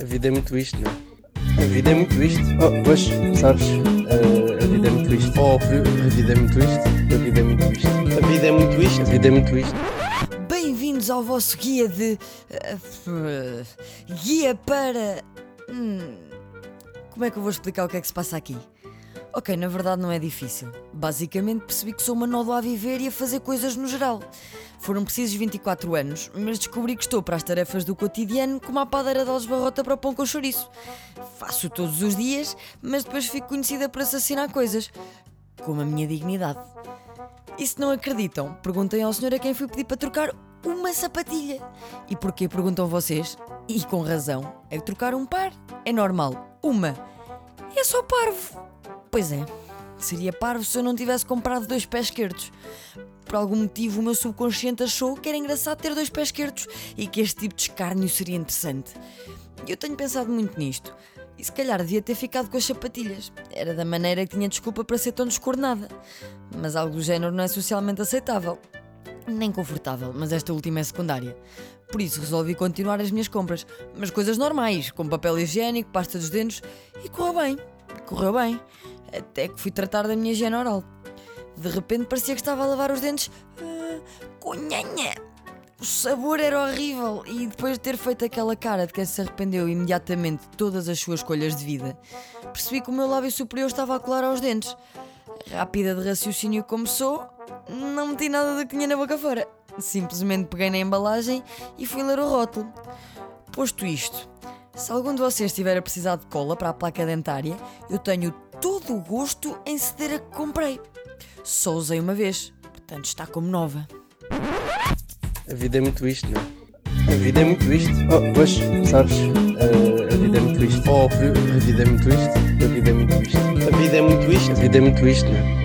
A vida é muito isto, não é? A vida é muito isto. Oh, pois, sabes? Uh, a vida é muito isto. Óbvio, a vida é muito isto. A vida é muito isto. A vida é muito isto. A vida é muito isto. Bem-vindos ao vosso guia de. uh, guia para. Hum, como é que eu vou explicar o que é que se passa aqui? Ok, na verdade não é difícil. Basicamente percebi que sou uma nódoa a viver e a fazer coisas no geral. Foram precisos 24 anos, mas descobri que estou para as tarefas do cotidiano como a padeira de Barrota para o pão com chouriço. Faço todos os dias, mas depois fico conhecida por assassinar coisas, como a minha dignidade. E se não acreditam, perguntem ao senhor a quem fui pedir para trocar uma sapatilha. E porquê perguntam vocês? E com razão. É trocar um par é normal. Uma. É só parvo. Pois é, seria parvo se eu não tivesse comprado dois pés esquerdos. Por algum motivo, o meu subconsciente achou que era engraçado ter dois pés esquerdos e que este tipo de escárnio seria interessante. E eu tenho pensado muito nisto. E se calhar devia ter ficado com as sapatilhas. Era da maneira que tinha desculpa para ser tão descornada. Mas algo do género não é socialmente aceitável. Nem confortável, mas esta última é secundária. Por isso resolvi continuar as minhas compras. Mas coisas normais, como papel higiênico, pasta dos dentes. E correu bem. Correu bem. Até que fui tratar da minha higiene oral. De repente parecia que estava a lavar os dentes. Uh, cunhanha! O sabor era horrível e depois de ter feito aquela cara de quem se arrependeu imediatamente de todas as suas escolhas de vida, percebi que o meu lábio superior estava a colar aos dentes. Rápida de raciocínio como sou, não meti nada da que tinha na boca fora. Simplesmente peguei na embalagem e fui ler o rótulo. Posto isto, se algum de vocês estiver a precisar de cola para a placa dentária, eu tenho todo o gosto em ceder a que comprei. Só usei uma vez, portanto está como nova. A vida é muito isto, não é? A vida é muito isto. Oh, pois, sabes? Uh, a vida é muito isto. Óbvio, a vida é muito isto. A vida é muito isto. A vida é muito isto. A vida é muito isto, não é?